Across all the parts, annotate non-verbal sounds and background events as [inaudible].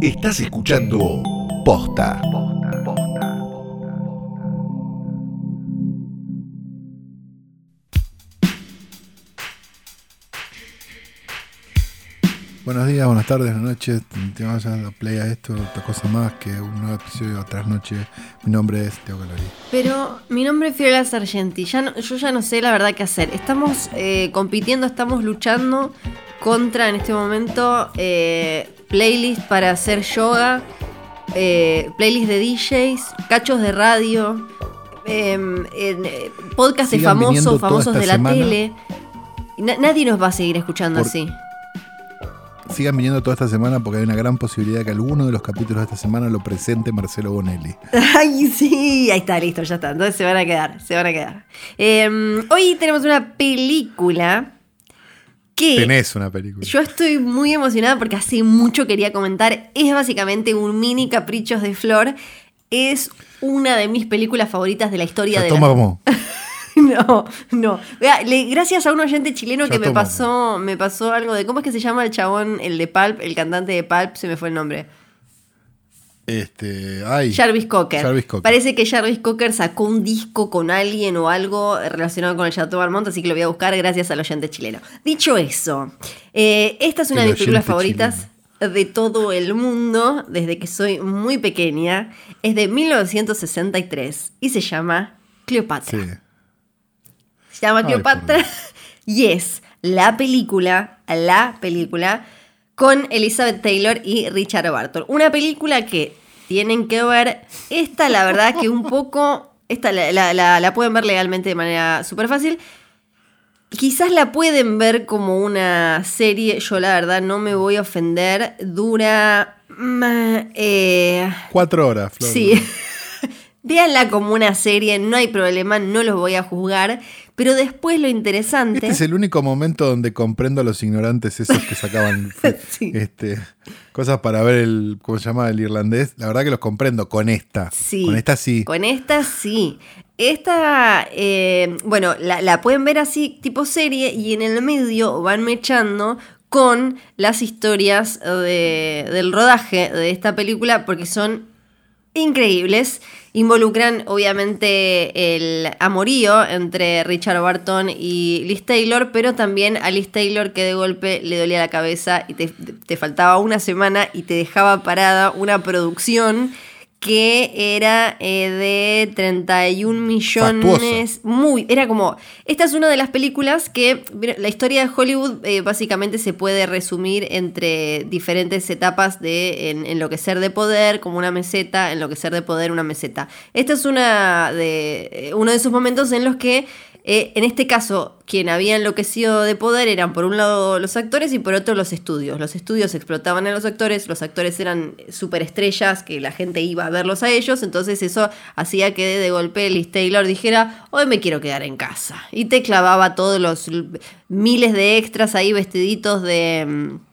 Estás escuchando Posta. Buenos días, buenas tardes, buenas noches. Te vamos a dar play a esto, otra cosa más que un nuevo episodio tras noche. Mi nombre es Teo Calori. Pero mi nombre es Fiorella Sargenti. Ya no- yo ya no sé la verdad qué hacer. Estamos eh, compitiendo, estamos luchando contra en este momento eh, playlists para hacer yoga, eh, playlists de DJs, cachos de radio, em, eh, podcasts de famosos, famosos de la semana. tele. Na- nadie nos va a seguir escuchando Por- así. Sigan viniendo toda esta semana porque hay una gran posibilidad que alguno de los capítulos de esta semana lo presente Marcelo Bonelli. [laughs] Ay, sí, ahí está, listo, ya está. Entonces se van a quedar, se van a quedar. Em, hoy tenemos una película que Tenés una película. yo estoy muy emocionada porque hace mucho quería comentar. Es básicamente un mini caprichos de Flor. Es una de mis películas favoritas de la historia de toma la... como. [laughs] No, no. Gracias a un oyente chileno que me pasó, me pasó algo de. ¿Cómo es que se llama el chabón, el de Pulp, el cantante de Pulp? Se me fue el nombre. Este. Ay. Jarvis Cocker. Jarvis Cocker. Parece que Jarvis Cocker sacó un disco con alguien o algo relacionado con el Chateau Marmont, así que lo voy a buscar gracias al oyente chileno. Dicho eso, eh, esta es una de mis películas favoritas de todo el mundo desde que soy muy pequeña. Es de 1963 y se llama Cleopatra. Sí. Se llama Ay, Cleopatra [laughs] y es la película, la película con Elizabeth Taylor y Richard Barton. Una película que tienen que ver. Esta, la verdad, que un poco. Esta la, la- la- la pueden ver legalmente de manera súper fácil. Quizás la pueden ver como una serie. Yo, la verdad, no me voy a ofender. Dura. mm, eh, Cuatro horas, Flor. Sí. Véanla como una serie, no hay problema, no los voy a juzgar. Pero después lo interesante. Este es el único momento donde comprendo a los ignorantes esos que sacaban [laughs] Sí. este, cosas para ver el, ¿cómo se llama? El irlandés. La verdad que los comprendo con esta. Sí. Con esta sí. Con esta sí. Esta, eh, bueno, la, la pueden ver así, tipo serie, y en el medio van mechando con las historias de- del rodaje de esta película, porque son increíbles. Involucran obviamente el amorío entre Richard Barton y Liz Taylor, pero también a Liz Taylor que de golpe le dolía la cabeza y te, faltaba una semana y te dejaba parada una producción que era eh, de 31 millones. Muy, era como. Esta es una de las películas que. La historia de Hollywood eh, básicamente se puede resumir entre diferentes etapas de en- enloquecer de poder, como una meseta, enloquecer de poder, una meseta. Esta es una de, eh, uno de esos momentos en los que. Eh, en este caso, quien había enloquecido de poder eran por un lado los actores y por otro los estudios. Los estudios explotaban a los actores, los actores eran superestrellas que la gente iba a verlos a ellos, entonces eso hacía que de golpe Liz Taylor dijera, hoy me quiero quedar en casa. Y te clavaba todos los miles de extras ahí vestiditos de, mm,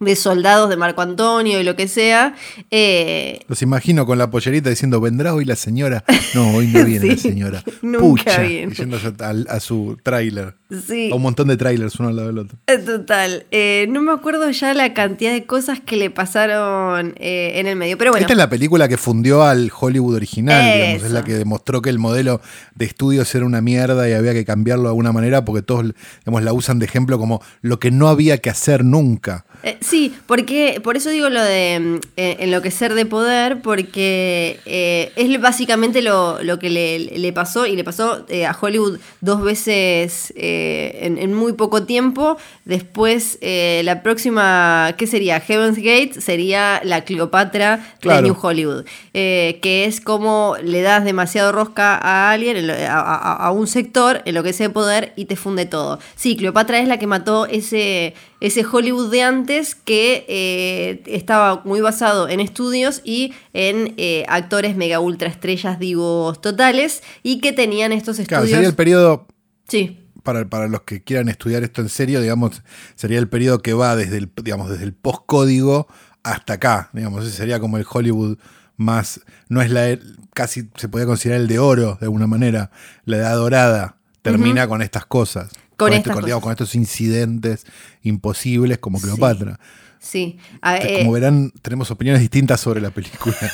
de soldados de Marco Antonio y lo que sea. Eh, Los imagino con la pollerita diciendo, ¿vendrá hoy la señora? No, hoy no [laughs] viene la Sí, señora. nunca Pucha, viene. yéndose a, a su tráiler. sí. A un montón de trailers uno al lado del otro. Eh, Total, Eh, no me acuerdo ya la cantidad de cosas que le pasaron eh, en el medio, pero bueno. Esta es la película que fundió al Hollywood original, digamos. Es la que demostró que el modelo de estudios era una mierda y había que cambiarlo de alguna manera porque todos digamos, la usan de ejemplo como lo que no había que hacer nunca. Sí, porque por eso digo lo de mm, eh, enloquecer de poder, porque eh, es básicamente lo, lo que le, le pasó y le pasó eh, a Hollywood dos veces eh, en, en muy poco tiempo. Después, la próxima, ¿qué sería? Heaven's Gate sería la Cleopatra Claro. de New Hollywood, eh, que es como le das demasiado rosca a alguien, a, a- a un sector, en lo que de poder y te funde todo. Sí, Cleopatra es la que mató ese, ese Hollywood de antes que eh, estaba muy basado en estudios y en eh, actores mega ultra estrellas divos totales y que tenían estos Claro, estudios. sería el periodo, Sí, para, para los que quieran estudiar esto en serio, digamos, sería el periodo que va desde el, digamos, desde el postcódigo hasta acá. Digamos, ese sería como el Hollywood más. No es la. casi se podría considerar el de oro, de alguna manera. La edad dorada termina con estas cosas. Con, este- estas con, digamos, cosas. con estos incidentes imposibles como Cleopatra. Sí. A- Este, eh, Como verán, tenemos opiniones distintas sobre la película. [laughs]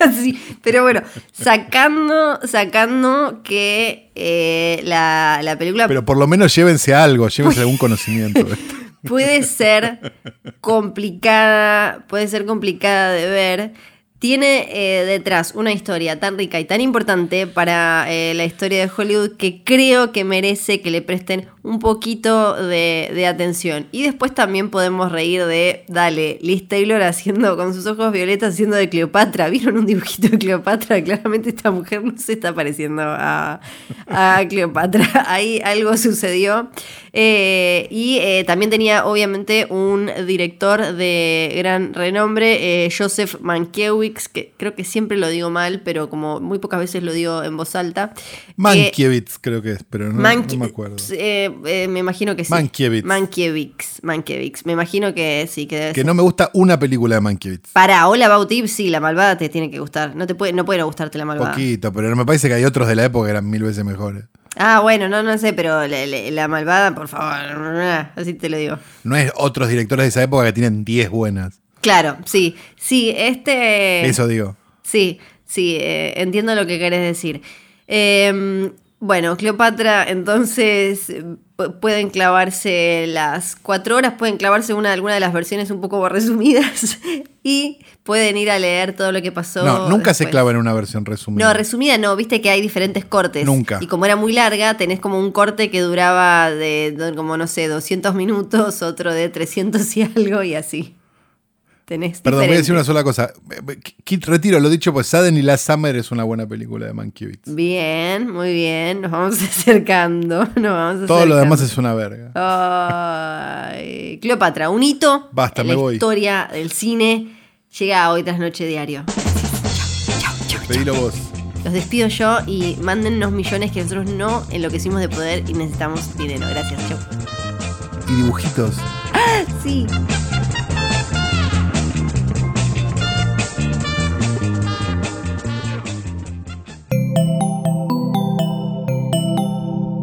[laughs] Sí, pero bueno, sacando, sacando que eh, la, la película Pero por lo menos llévense algo, llévense algún conocimiento. de esto. [laughs] puede ser complicada, puede ser complicada de ver. Tiene eh, detrás una historia tan rica y tan importante para eh, la historia de Hollywood que creo que merece que le presten un poquito de, de atención. Y después también podemos reír de, dale, Liz Taylor haciendo con sus ojos violetas haciendo de Cleopatra. ¿Vieron un dibujito de Cleopatra? [laughs] Claramente esta mujer no se está pareciendo a, a Cleopatra. [laughs] Ahí algo sucedió. Eh, y eh, también tenía obviamente un director de gran renombre, eh, Joseph Mankiewicz, que creo que siempre lo digo mal, pero como muy pocas veces lo digo en voz alta. Mankiewicz creo que es, pero no, Manki- no me acuerdo. Eh, eh, me imagino que sí. Mankiewicz. Mankiewicz. Mankiewicz. Me imagino que sí, que debe Que ser. no me gusta una película de Mankiewicz. Para Hola About Eve, sí, la malvada te tiene que gustar. No te puede, no puede no gustarte la malvada. Poquito, pero me parece que hay otros de la época que eran mil veces mejores. Ah, bueno, no, no sé, pero la, la- la malvada, por favor. Así te lo digo. No es otros directores de esa época que tienen 10 buenas. Claro, sí. Sí, este. Eso digo. Sí, sí, eh, entiendo lo que querés decir. Eh, bueno, Cleopatra, entonces eh, pu- pueden clavarse las cuatro horas, pueden clavarse una alguna de las versiones un poco resumidas [laughs] y pueden ir a leer todo lo que pasó. No, nunca se clava en una versión resumida. No, resumida no, viste que hay diferentes cortes. Nunca. Y como era muy larga, tenés como un corte que duraba de, de como, no sé, 200 minutos, otro de 300 y algo y así. Tenés Perdón, voy a decir una sola cosa. Kit, retiro lo dicho, pues Sudden y Last Summer es una buena película de Mankiewicz. Bien, muy bien, nos vamos [laughs] acercando. Nos vamos Todo lo demás es una verga. Ay, Cleopatra, un hito Basta, en me la voy. historia del cine. Llega hoy tras noche diario. Chau, chau, chau, Pedilo vos. Los despido yo y mándennos millones que nosotros no enloquecimos de poder y necesitamos dinero. Gracias, chau. Y dibujitos. [laughs] Sí.